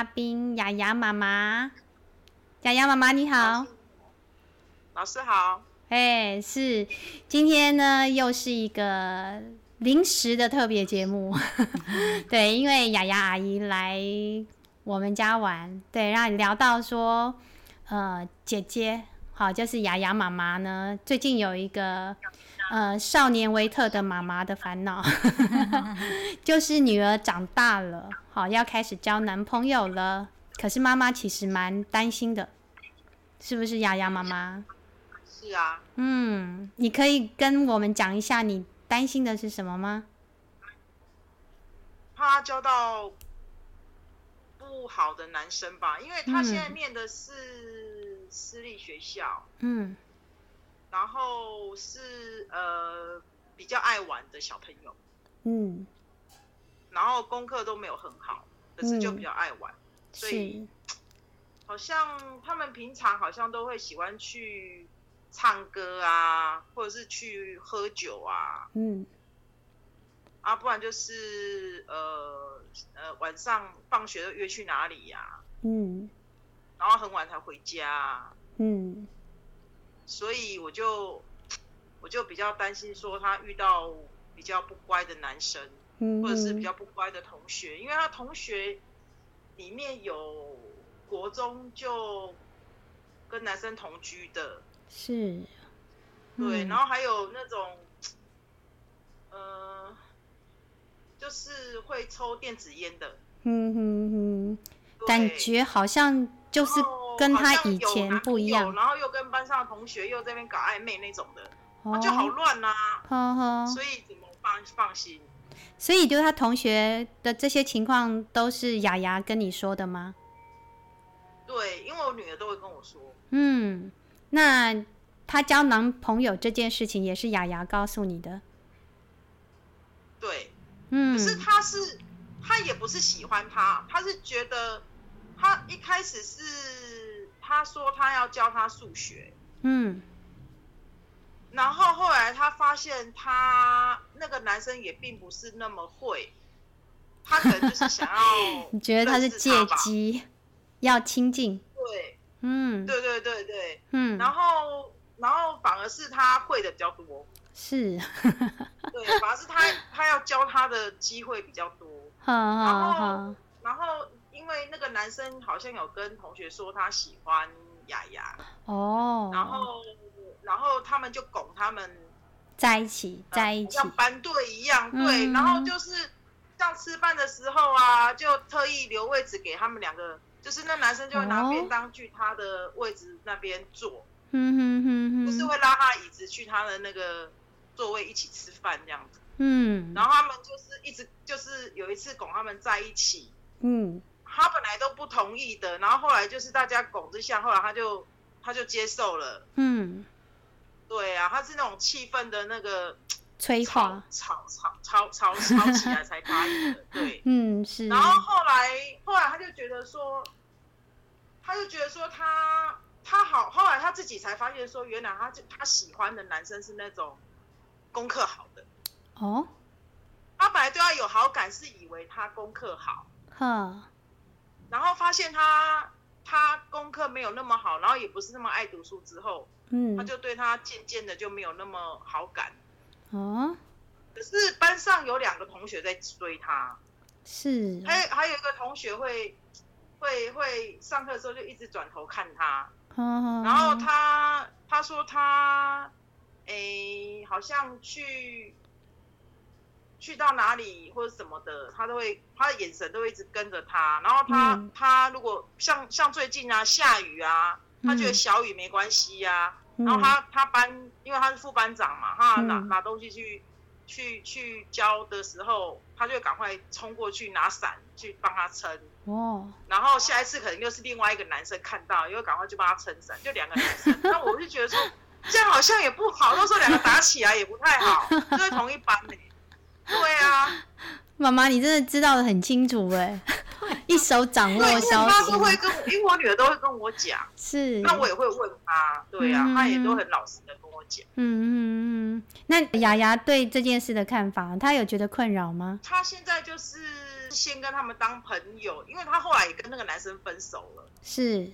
嘉宾雅雅妈妈。雅雅妈妈你好，老师。好。哎，是，今天呢又是一个临时的特别节目，对，因为雅雅阿姨来我们家玩，对，然后聊到说，呃，姐姐，好，就是雅雅妈妈呢，最近有一个呃少年维特的妈妈的烦恼，就是女儿长大了，好，要开始交男朋友了，可是妈妈其实蛮担心的，是不是雅雅妈妈？是啊，嗯，你可以跟我们讲一下你担心的是什么吗？他交到不好的男生吧，因为他现在念的是私立学校，嗯，然后是呃比较爱玩的小朋友，嗯，然后功课都没有很好，可是就比较爱玩，所以 好像他们平常好像都会喜欢去。唱歌啊，或者是去喝酒啊，嗯，啊，不然就是呃呃晚上放学都约去哪里呀，嗯，然后很晚才回家，嗯，所以我就我就比较担心说他遇到比较不乖的男生，嗯，或者是比较不乖的同学，因为他同学里面有国中就跟男生同居的。是，对，然后还有那种，呃，就是会抽电子烟的，嗯哼哼，感觉好像就是跟他以前不一样，然后又跟班上的同学又在那边搞暧昧那种的，那就好乱呐，呵呵，所以怎么放放心？所以就是他同学的这些情况都是雅雅跟你说的吗？对，因为我女儿都会跟我说，嗯。那她交男朋友这件事情也是雅雅告诉你的，对，嗯，可是她是她也不是喜欢他，她是觉得他一开始是他说他要教他数学，嗯，然后后来他发现他那个男生也并不是那么会，他可能就是想要，你觉得他是借机要亲近，对。嗯，对对对对，嗯，然后然后反而是他会的比较多，是，对，反而是他他要教他的机会比较多，然后然后因为那个男生好像有跟同学说他喜欢雅雅，哦，然后然后他们就拱他们。在一起，在一起。像班队一样，对，然后就是像吃饭的时候啊，就特意留位置给他们两个。就是那男生就会拿便当去他的位置那边坐，嗯哼哼哼，就是会拉他椅子去他的那个座位一起吃饭这样子，嗯，然后他们就是一直就是有一次拱他们在一起，嗯，他本来都不同意的，然后后来就是大家拱之下，后来他就他就接受了，嗯，对啊，他是那种气氛的那个催化，吵吵吵吵吵起来才答应的，对，嗯是，然后后来后来他就觉得说。他就觉得说他他好，后来他自己才发现说，原来他就他喜欢的男生是那种功课好的哦。他本来对他有好感，是以为他功课好，呵。然后发现他他功课没有那么好，然后也不是那么爱读书之后，嗯，他就对他渐渐的就没有那么好感。哦。可是班上有两个同学在追他，是，还还有一个同学会。会会上课的时候就一直转头看他，然后他他说他，诶，好像去去到哪里或者什么的，他都会他的眼神都会一直跟着他。然后他他如果像像最近啊下雨啊，他觉得小雨没关系呀。然后他他班因为他是副班长嘛，他拿拿东西去去去教的时候，他就赶快冲过去拿伞去帮他撑。哦，然后下一次可能又是另外一个男生看到，又赶快去帮他撑伞，就两个男生。那我就觉得说，这样好像也不好，到时候两个打起来也不太好，就在同一班呢。对啊，妈妈，你真的知道的很清楚哎，一手掌握消息。都会跟，因为我女儿都会跟我讲，是，那我也会问她，对啊，她也都很老实的跟我讲。嗯嗯嗯，那雅雅对这件事的看法，她有觉得困扰吗？她现在就是。先跟他们当朋友，因为她后来也跟那个男生分手了。是，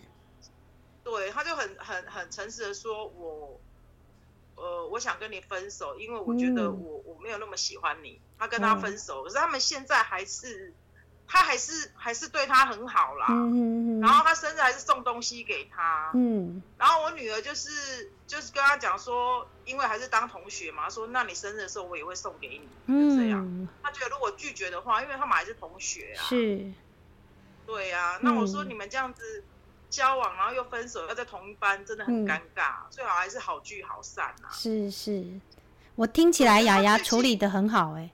对，她就很很很诚实的说，我，呃，我想跟你分手，因为我觉得我我没有那么喜欢你。他跟他分手，可是他们现在还是。他还是还是对他很好啦，嗯嗯嗯然后他生日还是送东西给他，嗯，然后我女儿就是就是跟他讲说，因为还是当同学嘛，说那你生日的时候我也会送给你，就这样。他觉得如果拒绝的话，因为他们还是同学啊，是，对呀。那我说你们这样子交往，然后又分手，要在同一班，真的很尴尬，最好还是好聚好散啊。是是，我听起来雅雅处理的很好哎。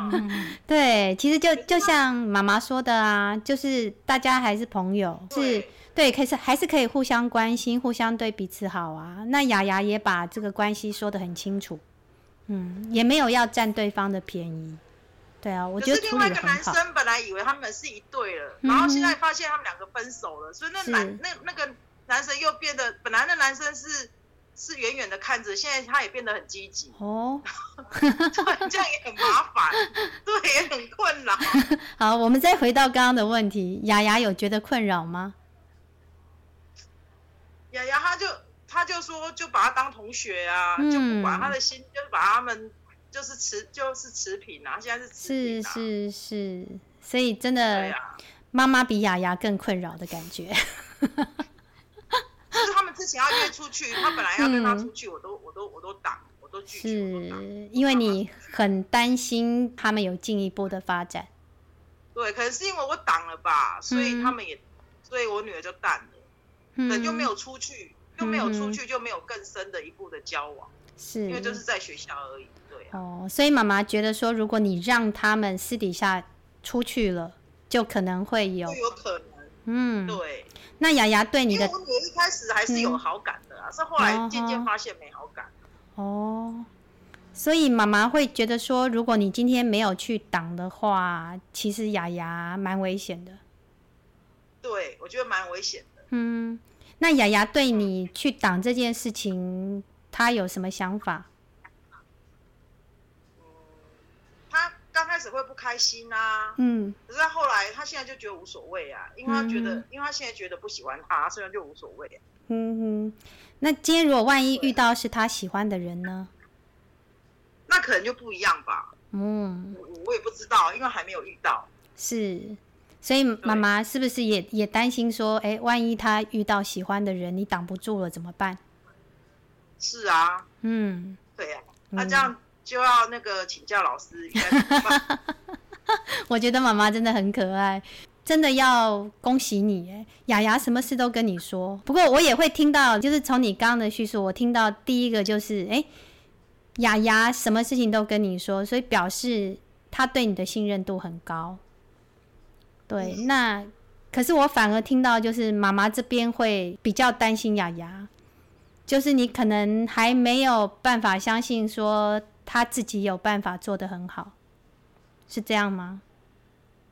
嗯，对，其实就就像妈妈说的啊，就是大家还是朋友，是对，可是还是可以互相关心，互相对彼此好啊。那雅雅也把这个关系说的很清楚，嗯，也没有要占对方的便宜。对啊，我觉得另外一个男生本来以为他们是一对了，然后现在发现他们两个分手了，所以那男那那个男生又变得，本来那男生是。是远远的看着，现在他也变得很积极哦，对，这样也很麻烦，对，也很困扰。好，我们再回到刚刚的问题，雅雅有觉得困扰吗？雅雅，他就他就说，就把他当同学啊，就不管他的心，就是把他们就是持就是持平啊，现在是是是是，所以真的，妈妈比雅雅更困扰的感觉。就是他们之前要约出去，他本来要跟他出去，我都我都我都挡，我都拒绝。是因为你很担心他们有进一步的发展。对，可能是因为我挡了吧，所以他们也，所以我女儿就淡了，嗯，就没有出去，又没有出去，就没有更深的一步的交往。是，因为就是在学校而已。对。哦，所以妈妈觉得说，如果你让他们私底下出去了，就可能会有，有可能。嗯，对。那雅雅对你的，我女儿一开始还是有好感的啊，是后来渐渐发现没好感。哦，所以妈妈会觉得说，如果你今天没有去挡的话，其实雅雅蛮危险的。对，我觉得蛮危险的。嗯，那雅雅对你去挡这件事情，她有什么想法？刚开始会不开心呐，嗯，可是他后来他现在就觉得无所谓啊，因为他觉得，因为他现在觉得不喜欢他，所以就无所谓。嗯哼，那今天如果万一遇到是他喜欢的人呢？那可能就不一样吧。嗯，我我也不知道，因为还没有遇到。是，所以妈妈是不是也也担心说，哎，万一他遇到喜欢的人，你挡不住了怎么办？是啊，嗯，对呀，那这样。就要那个请教老师。我觉得妈妈真的很可爱，真的要恭喜你哎！雅雅什么事都跟你说，不过我也会听到，就是从你刚刚的叙述，我听到第一个就是哎，雅雅什么事情都跟你说，所以表示他对你的信任度很高。对，那可是我反而听到就是妈妈这边会比较担心雅雅，就是你可能还没有办法相信说。他自己有办法做的很好，是这样吗？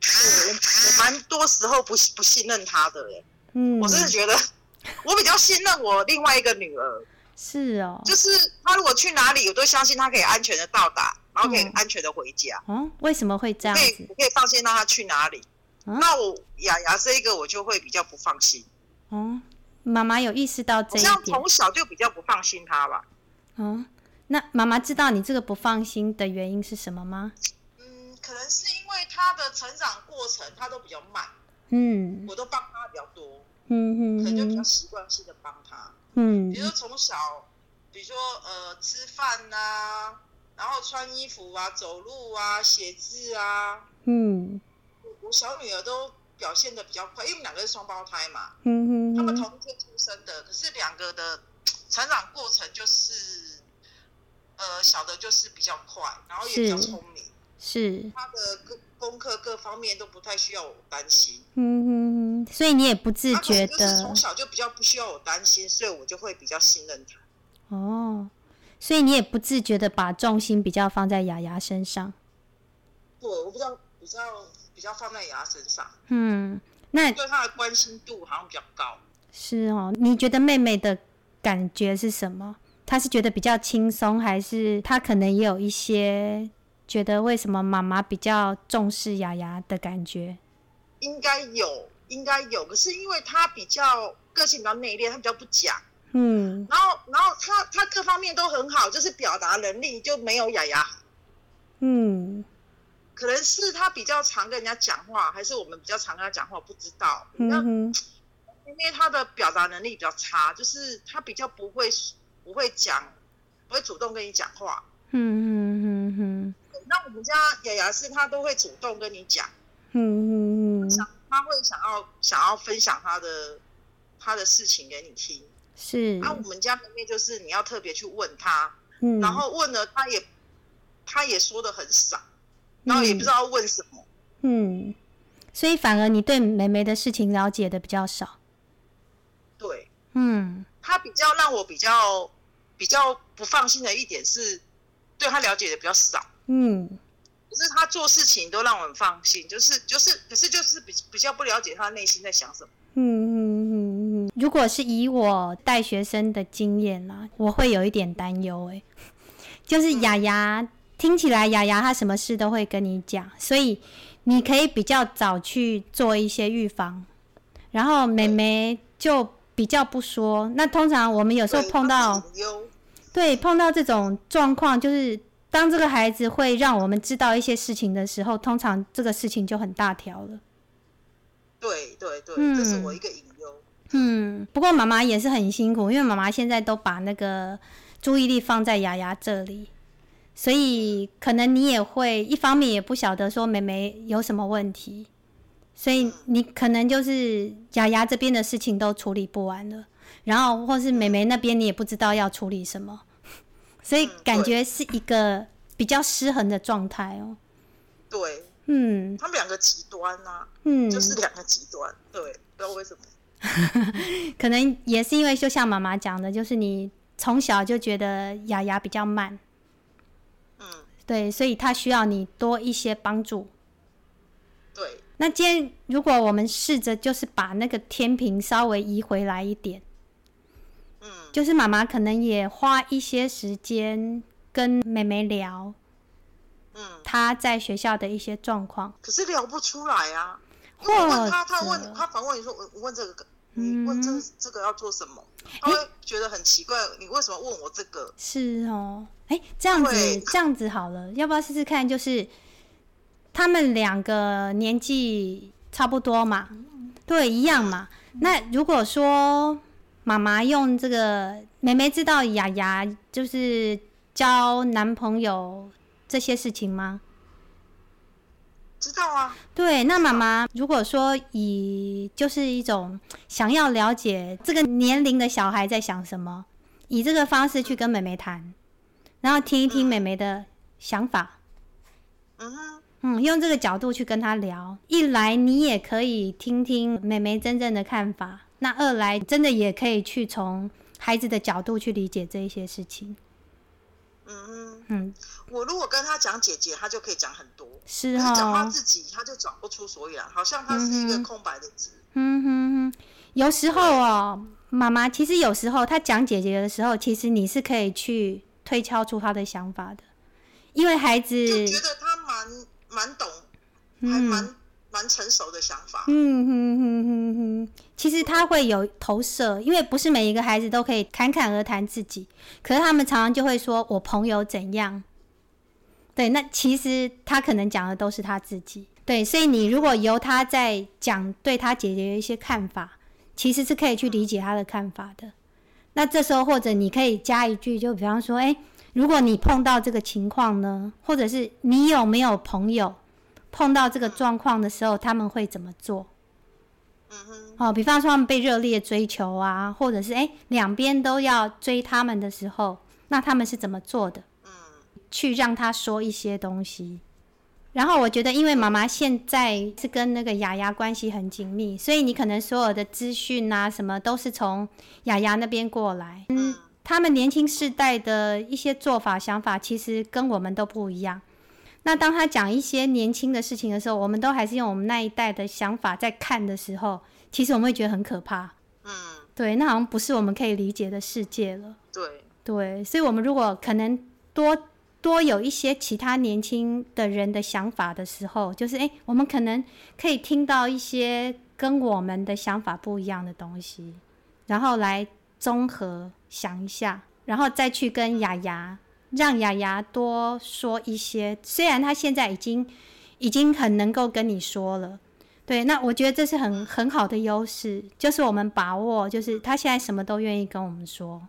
我我蛮多时候不不信任他的耶。嗯，我真的觉得 我比较信任我另外一个女儿。是哦，就是他如果去哪里，我都相信他可以安全的到达，然后可以安全的回家。嗯，为什么会这样子？可以可以放心让他去哪里？那我雅雅这一个我就会比较不放心。哦，妈妈有意识到这一点，从小就比较不放心他吧。嗯。那妈妈知道你这个不放心的原因是什么吗？嗯，可能是因为他的成长过程他都比较慢，嗯，我都帮他比较多，嗯嗯，可能就比较习惯性的帮他，嗯，比如说从小，比如说呃吃饭呐，然后穿衣服啊、走路啊、写字啊，嗯，我小女儿都表现的比较快，因为我们两个是双胞胎嘛，嗯哼，他们同一天出生的，可是两个的成长过程就是。呃，小的就是比较快，然后也比较聪明，是他的各功课各方面都不太需要我担心。嗯嗯，所以你也不自觉的，从小就比较不需要我担心，所以我就会比较信任他。哦，所以你也不自觉的把重心比较放在雅雅身上。对，我不知道比较比较放在雅雅身上。嗯，那对他的关心度好像比较高。是哦，你觉得妹妹的感觉是什么？他是觉得比较轻松，还是他可能也有一些觉得为什么妈妈比较重视雅雅的感觉？应该有，应该有。可是因为他比较个性比较内敛，他比较不讲。嗯。然后，然后他他各方面都很好，就是表达能力就没有雅雅。嗯。可能是他比较常跟人家讲话，还是我们比较常跟他讲话，不知道。嗯因为他的表达能力比较差，就是他比较不会不会讲，不会主动跟你讲话。嗯嗯嗯嗯。那我们家雅雅是，她都会主动跟你讲。嗯嗯嗯。想他会想要想要分享他的他的事情给你听。是。那我们家妹妹就是你要特别去问她，嗯，然后问了她也他也说的很少，然后也不知道问什么。嗯。所以反而你对妹妹的事情了解的比较少。对。嗯。他比较让我比较比较不放心的一点是，对他了解的比较少。嗯，可是他做事情都让我很放心，就是就是，可是就是比比较不了解他内心在想什么。嗯嗯嗯嗯。如果是以我带学生的经验啦，我会有一点担忧哎，就是雅雅听起来雅雅她什么事都会跟你讲，所以你可以比较早去做一些预防，然后妹妹就比较不说。那通常我们有时候碰到，对碰到这种状况就是。当这个孩子会让我们知道一些事情的时候，通常这个事情就很大条了。对对对，这是我一个隐忧。嗯，不过妈妈也是很辛苦，因为妈妈现在都把那个注意力放在雅雅这里，所以可能你也会一方面也不晓得说妹妹有什么问题，所以你可能就是雅雅这边的事情都处理不完了，然后或是妹妹那边你也不知道要处理什么。所以感觉是一个比较失衡的状态哦。对，嗯，他们两个极端呐，嗯，就是两个极端，对，不知道为什么。可能也是因为，就像妈妈讲的，就是你从小就觉得雅雅比较慢，嗯，对，所以他需要你多一些帮助。对。那今天如果我们试着就是把那个天平稍微移回来一点。嗯就是妈妈可能也花一些时间跟妹妹聊，嗯，她在学校的一些状况，可是聊不出来啊。或问他，他问他反问你说：“我我问这个，你问这这个要做什么？”他会觉得很奇怪，你为什么问我这个？是哦，哎，这样子这样子好了，要不要试试看？就是他们两个年纪差不多嘛，对，一样嘛。那如果说。妈妈用这个，妹妹知道雅雅就是交男朋友这些事情吗？知道啊。对，那妈妈如果说以就是一种想要了解这个年龄的小孩在想什么，以这个方式去跟妹妹谈，然后听一听妹妹的想法。嗯哼。嗯，用这个角度去跟他聊，一来你也可以听听妹妹真正的看法。那二来，真的也可以去从孩子的角度去理解这一些事情。嗯嗯，我如果跟他讲姐姐，他就可以讲很多。是哦。讲他自己，他就讲不出所以然，好像他是一个空白的纸。嗯哼哼，有时候哦，妈妈其实有时候他讲姐姐的时候，其实你是可以去推敲出他的想法的，因为孩子觉得他蛮蛮懂，还蛮。蛮成熟的想法。嗯哼哼哼哼，其实他会有投射，因为不是每一个孩子都可以侃侃而谈自己，可是他们常常就会说我朋友怎样。对，那其实他可能讲的都是他自己。对，所以你如果由他在讲对他姐姐的一些看法，其实是可以去理解他的看法的。那这时候或者你可以加一句，就比方说，哎，如果你碰到这个情况呢，或者是你有没有朋友？碰到这个状况的时候，他们会怎么做？嗯哼，哦，比方说他们被热烈追求啊，或者是哎两边都要追他们的时候，那他们是怎么做的？嗯，去让他说一些东西。然后我觉得，因为妈妈现在是跟那个雅雅关系很紧密，所以你可能所有的资讯啊什么都是从雅雅那边过来。嗯，他们年轻世代的一些做法想法，其实跟我们都不一样。那当他讲一些年轻的事情的时候，我们都还是用我们那一代的想法在看的时候，其实我们会觉得很可怕。嗯，对，那好像不是我们可以理解的世界了。对，对，所以，我们如果可能多多有一些其他年轻的人的想法的时候，就是哎，我们可能可以听到一些跟我们的想法不一样的东西，然后来综合想一下，然后再去跟雅雅，让雅雅多说一些。虽然他现在已经已经很能够跟你说了，对，那我觉得这是很很好的优势，就是我们把握，就是他现在什么都愿意跟我们说，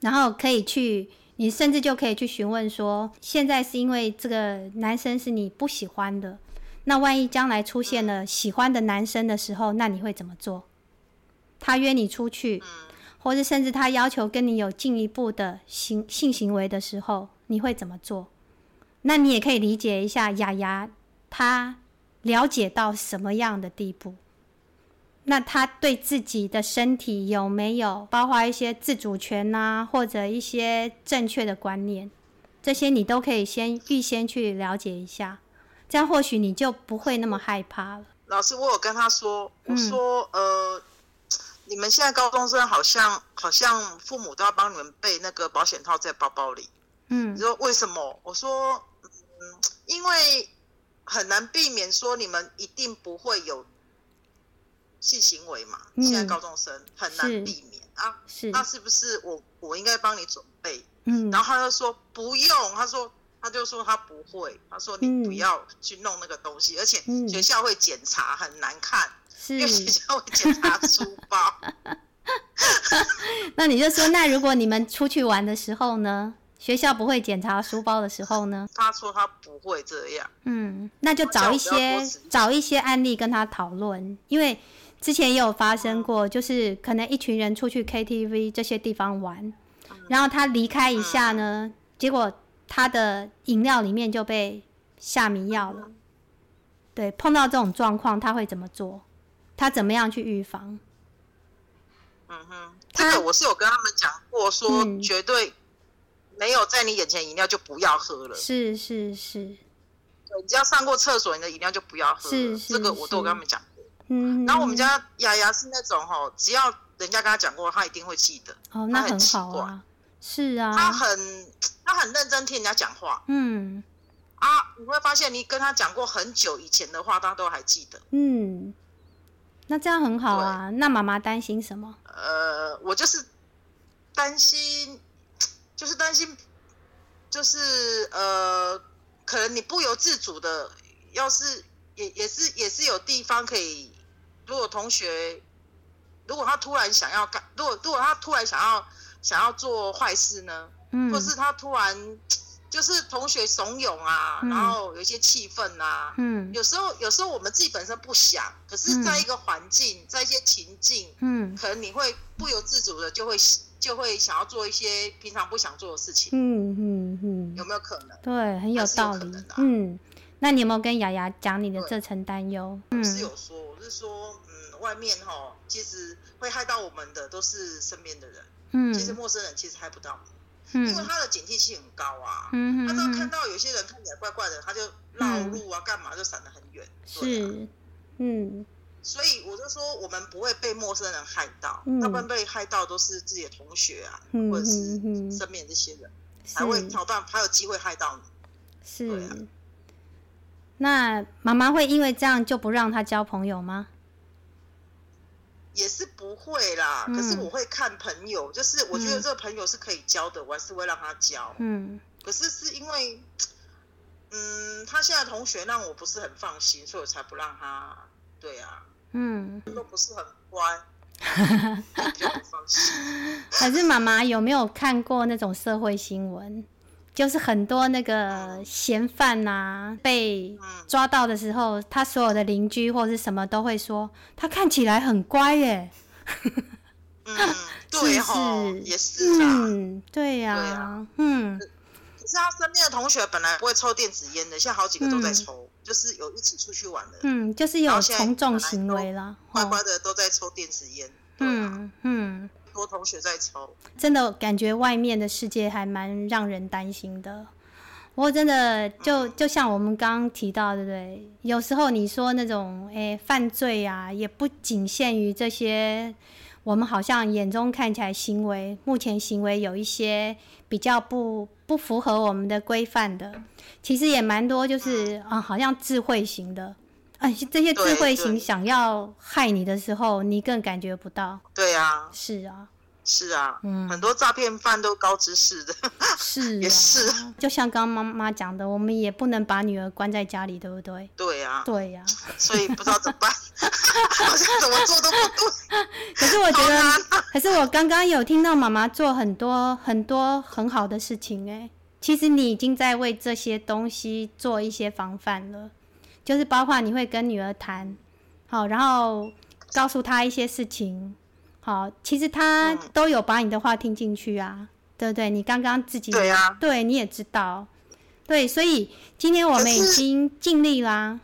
然后可以去。你甚至就可以去询问说，现在是因为这个男生是你不喜欢的，那万一将来出现了喜欢的男生的时候，那你会怎么做？他约你出去，或者甚至他要求跟你有进一步的性性行为的时候，你会怎么做？那你也可以理解一下雅雅，他了解到什么样的地步？那他对自己的身体有没有包括一些自主权呐，或者一些正确的观念？这些你都可以先预先去了解一下，这样或许你就不会那么害怕了。老师，我有跟他说，我说，呃，你们现在高中生好像好像父母都要帮你们备那个保险套在包包里。嗯，你说为什么？我说，嗯，因为很难避免说你们一定不会有。性行为嘛，现在高中生很难避免啊。是，那是不是我我应该帮你准备？嗯，然后他就说不用，他说他就说他不会，他说你不要去弄那个东西，而且学校会检查，很难看，因为学校会检查书包。那你就说，那如果你们出去玩的时候呢，学校不会检查书包的时候呢？他说他不会这样。嗯，那就找一些找一些案例跟他讨论，因为。之前也有发生过，就是可能一群人出去 KTV 这些地方玩，然后他离开一下呢，结果他的饮料里面就被下迷药了。对，碰到这种状况他会怎么做？他怎么样去预防？嗯哼，这个我是有跟他们讲过，说绝对没有在你眼前饮料就不要喝了。是是是，对，只要上过厕所，你的饮料就不要喝。是是，这个我都有跟他们讲过。嗯，然后我们家雅雅是那种哈，只要人家跟他讲过，他一定会记得。哦，那很好啊。是啊。他很他很认真听人家讲话。嗯。啊，你会发现你跟他讲过很久以前的话，他都还记得。嗯。那这样很好啊。那妈妈担心什么？呃，我就是担心，就是担心，就是呃，可能你不由自主的，要是也也是也是有地方可以。如果同学，如果他突然想要干，如果如果他突然想要想要做坏事呢？嗯，或是他突然就是同学怂恿啊，然后有一些气氛啊，嗯，有时候有时候我们自己本身不想，可是在一个环境，在一些情境，嗯，可能你会不由自主的就会就会想要做一些平常不想做的事情，嗯嗯嗯，有没有可能？对，很有道理，嗯。那你有没有跟雅雅讲你的这层担忧？我是有说，我是说，嗯，外面哈，其实会害到我们的都是身边的人，嗯，其实陌生人其实害不到，嗯，因为他的警惕性很高啊，嗯他只要看到有些人看起来怪怪的，他就绕路啊，干嘛就闪得很远，是，嗯，所以我就说，我们不会被陌生人害到，大部分被害到都是自己的同学啊，或者是身边这些人，才会挑办，才有机会害到你，是。那妈妈会因为这样就不让他交朋友吗？也是不会啦，可是我会看朋友，就是我觉得这个朋友是可以交的，我还是会让他交。嗯，可是是因为，嗯，他现在同学让我不是很放心，所以我才不让他。对啊，嗯，都不是很乖，比较不放心。可是妈妈有没有看过那种社会新闻？就是很多那个嫌犯呐，被抓到的时候，他所有的邻居或者是什么都会说，他看起来很乖耶。嗯，对哈，也是啊。嗯，对呀，嗯。可是他身边的同学本来不会抽电子烟的，现在好几个都在抽，就是有一起出去玩的。嗯，就是有从众行为了，乖乖的都在抽电子烟。嗯嗯。多同学在抽，真的感觉外面的世界还蛮让人担心的。不过真的就就像我们刚刚提到，对不对？有时候你说那种诶犯罪啊，也不仅限于这些我们好像眼中看起来行为，目前行为有一些比较不不符合我们的规范的，其实也蛮多，就是啊，好像智慧型的，哎，这些智慧型想要害你的时候，你更感觉不到。对啊，是啊。是啊，嗯，很多诈骗犯都高知识的，是 也是，就像刚刚妈妈讲的，我们也不能把女儿关在家里，对不对？对呀，对呀，所以不知道怎么办，好像怎么做都不对。可是我觉得，可是我刚刚有听到妈妈做很多很多很好的事情，哎，其实你已经在为这些东西做一些防范了，就是包括你会跟女儿谈，好，然后告诉她一些事情。好，其实她都有把你的话听进去啊，对不对？你刚刚自己对啊，对，你也知道，对，所以今天我们已经尽力啦。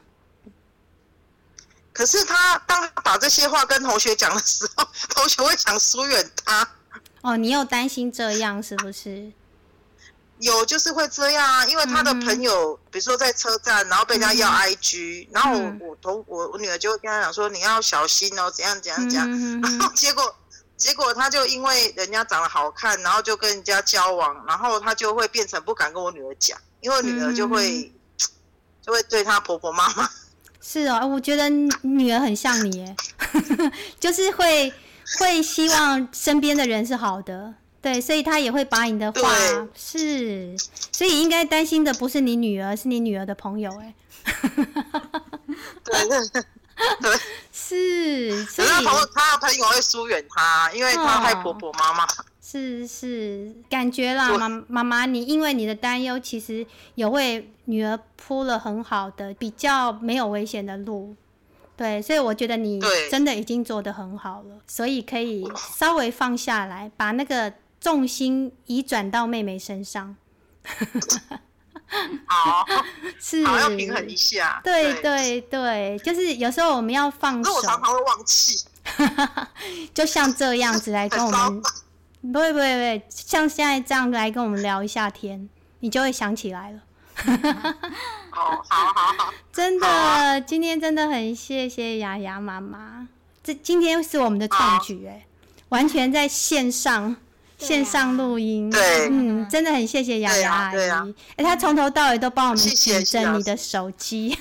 可是他当他把这些话跟同学讲的时候，同学会想疏远他。哦，你又担心这样是不是？有，就是会这样啊，因为他的朋友，比如说在车站，然后被人家要 IG，然后我我同我我女儿就会跟他讲说，你要小心哦，怎样怎样怎样，然后结果结果他就因为人家长得好看，然后就跟人家交往，然后他就会变成不敢跟我女儿讲，因为女儿就会 就会对他婆婆妈妈。是哦，我觉得女儿很像你，就是会会希望身边的人是好的。对，所以他也会把你的话是，所以应该担心的不是你女儿，是你女儿的朋友哎。对对 对，是，所以他朋他的朋友会疏远他，因为他害婆婆妈妈。是是，感觉啦，妈妈妈，你因为你的担忧，其实有为女儿铺了很好的、比较没有危险的路。对，所以我觉得你真的已经做的很好了，所以可以稍微放下来，把那个。重心移转到妹妹身上，好，是。好要平衡一下。对对对，就是有时候我们要放手。我常常会忘记，就像这样子来跟我们，不会不会不会，像现在这样来跟我们聊一下天，你就会想起来了。哦，好好好，真的，今天真的很谢谢雅雅妈妈，这今天是我们的创举哎，完全在线上。线上录音，对，嗯，真的很谢谢雅雅阿姨，哎，她从头到尾都帮我们指正你的手机，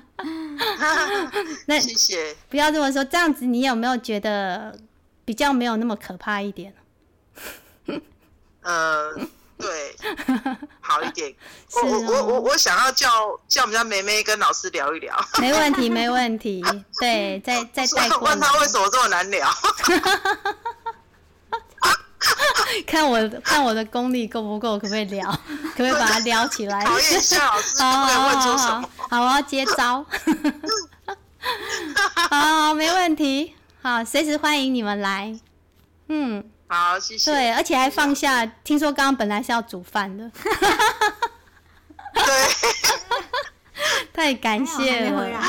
那谢谢，不要这么说，这样子你有没有觉得比较没有那么可怕一点？呃，对，好一点。我我我我想要叫叫我们家梅梅跟老师聊一聊，没问题没问题，对，再再 带过问他为什么这么难聊。看我看我的功力够不够，可不可以聊？可不可以把它撩起来？好，好，我要接招。好，没问题。好，随时欢迎你们来。嗯，好，谢谢。对，而且还放下。听说刚刚本来是要煮饭的。对。太感谢了。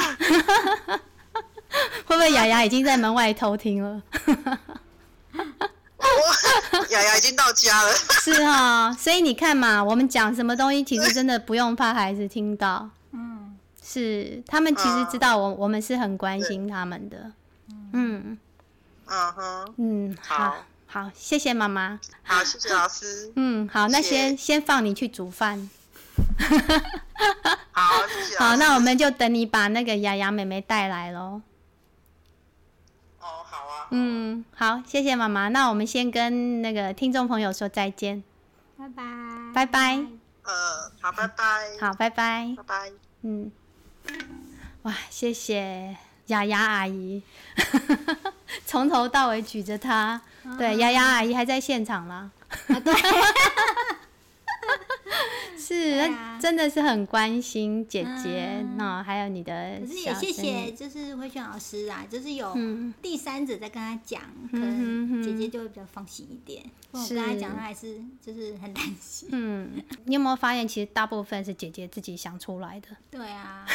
会不会雅雅已经在门外偷听了？雅雅已经到家了，是哈，所以你看嘛，我们讲什么东西，其实真的不用怕孩子听到，嗯，是他们其实知道我我们是很关心他们的，嗯，嗯哼，嗯，好，好，谢谢妈妈，好，谢谢老师，嗯，好，那先先放你去煮饭，好，谢谢，好，那我们就等你把那个雅雅妹妹带来喽。嗯，好，谢谢妈妈。那我们先跟那个听众朋友说再见，拜拜，拜拜。呃，好，拜拜。好，拜拜，拜拜。嗯，哇，谢谢雅雅阿姨，从头到尾举着她。对，雅雅阿姨还在现场啦。对。是，真的是很关心姐姐，那还有你的。可是也谢谢，就是慧轩老师啊，就是有第三者在跟他讲，可能姐姐就会比较放心一点。我跟他讲，他还是就是很担心。嗯，你有没有发现，其实大部分是姐姐自己想出来的？对啊，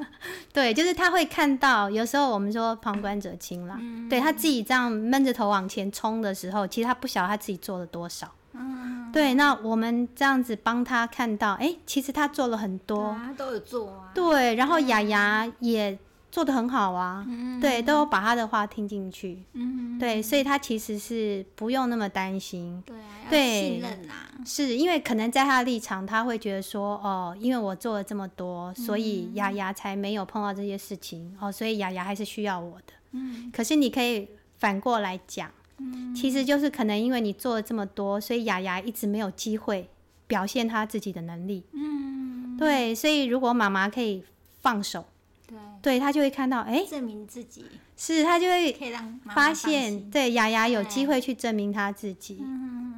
对，就是他会看到，有时候我们说旁观者清啦，对他自己这样闷着头往前冲的时候，其实他不晓得他自己做了多少。嗯，对，那我们这样子帮他看到，哎，其实他做了很多，他都有做啊。对，然后雅雅也做的很好啊，对，都有把他的话听进去，嗯，对，所以他其实是不用那么担心，对啊，对，信任啊，是因为可能在他的立场，他会觉得说，哦，因为我做了这么多，所以雅雅才没有碰到这些事情，哦，所以雅雅还是需要我的，嗯，可是你可以反过来讲，嗯，其实就是可能因为你做了这么多，所以雅雅一直没有机会表现她自己的能力，嗯，对，所以如果妈妈可以放手。对。她就会看到，哎，证明自己。是，她就会可以让发现，对雅雅有机会去证明她自己。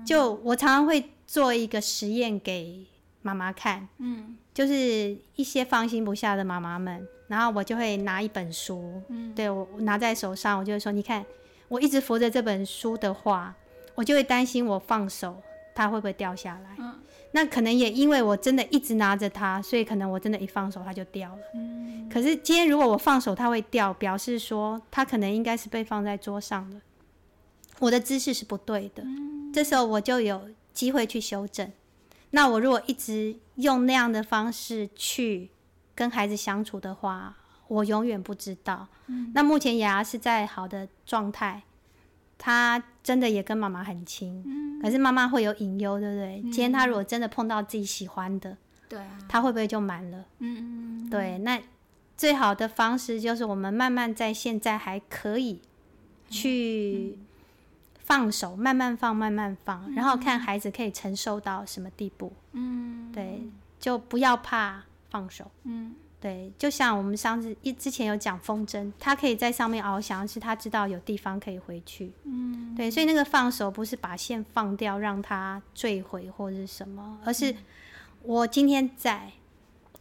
就我常常会做一个实验给妈妈看，嗯，就是一些放心不下的妈妈们，然后我就会拿一本书，嗯，对我拿在手上，我就会说，你看，我一直扶着这本书的话，我就会担心我放手，它会不会掉下来？嗯。那可能也因为我真的一直拿着它，所以可能我真的一放手它就掉了。嗯。可是今天如果我放手它会掉，表示说它可能应该是被放在桌上的，我的姿势是不对的。嗯。这时候我就有机会去修正。那我如果一直用那样的方式去跟孩子相处的话，我永远不知道。嗯。那目前牙是在好的状态。他真的也跟妈妈很亲，可是妈妈会有隐忧，对不对？今天他如果真的碰到自己喜欢的，对啊，他会不会就满了？嗯嗯对，那最好的方式就是我们慢慢在现在还可以去放手，慢慢放，慢慢放，然后看孩子可以承受到什么地步。嗯，对，就不要怕放手。嗯。对，就像我们上次一之前有讲风筝，它可以在上面翱翔，是它知道有地方可以回去。嗯，对，所以那个放手不是把线放掉让它坠毁或者是什么，而是我今天在，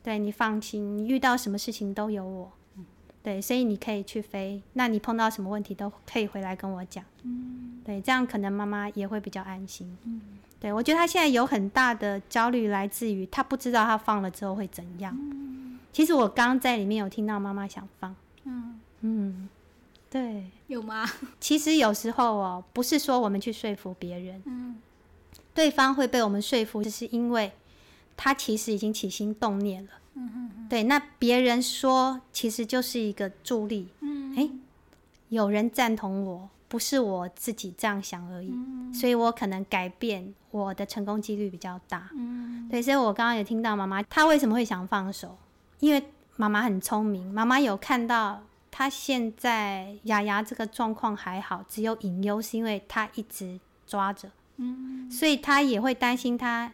对你放心，你遇到什么事情都有我。对，所以你可以去飞，那你碰到什么问题都可以回来跟我讲。嗯，对，这样可能妈妈也会比较安心。嗯，对我觉得他现在有很大的焦虑来自于他不知道他放了之后会怎样。其实我刚在里面有听到妈妈想放，嗯。嗯，对，有吗？其实有时候哦，不是说我们去说服别人，嗯，对方会被我们说服，就是因为他其实已经起心动念了，嗯嗯对，那别人说其实就是一个助力，嗯，哎，有人赞同我，不是我自己这样想而已，所以我可能改变我的成功几率比较大，嗯，对，所以我刚刚有听到妈妈，她为什么会想放手？因为妈妈很聪明，妈妈有看到他现在牙牙这个状况还好，只有隐忧是因为他一直抓着，嗯，所以他也会担心他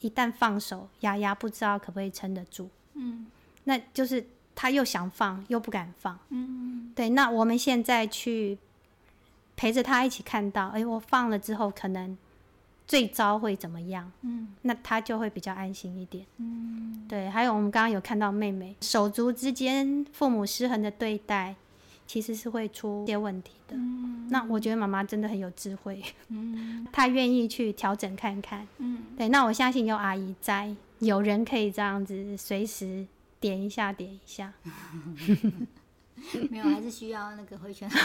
一旦放手，牙牙不知道可不可以撑得住，嗯，那就是他又想放又不敢放，嗯，对，那我们现在去陪着他一起看到，哎，我放了之后可能。最糟会怎么样？嗯，那他就会比较安心一点。嗯，对。还有我们刚刚有看到妹妹手足之间父母失衡的对待，其实是会出些问题的。嗯，那我觉得妈妈真的很有智慧。嗯，她愿意去调整看看。嗯，对。那我相信有阿姨在，有人可以这样子随时点一下，点一下。没有，还是需要那个回旋。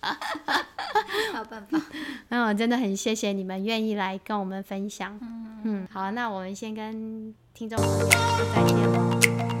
没有办法，那我真的很谢谢你们愿意来跟我们分享。嗯，好，那我们先跟听众朋友说再见喽。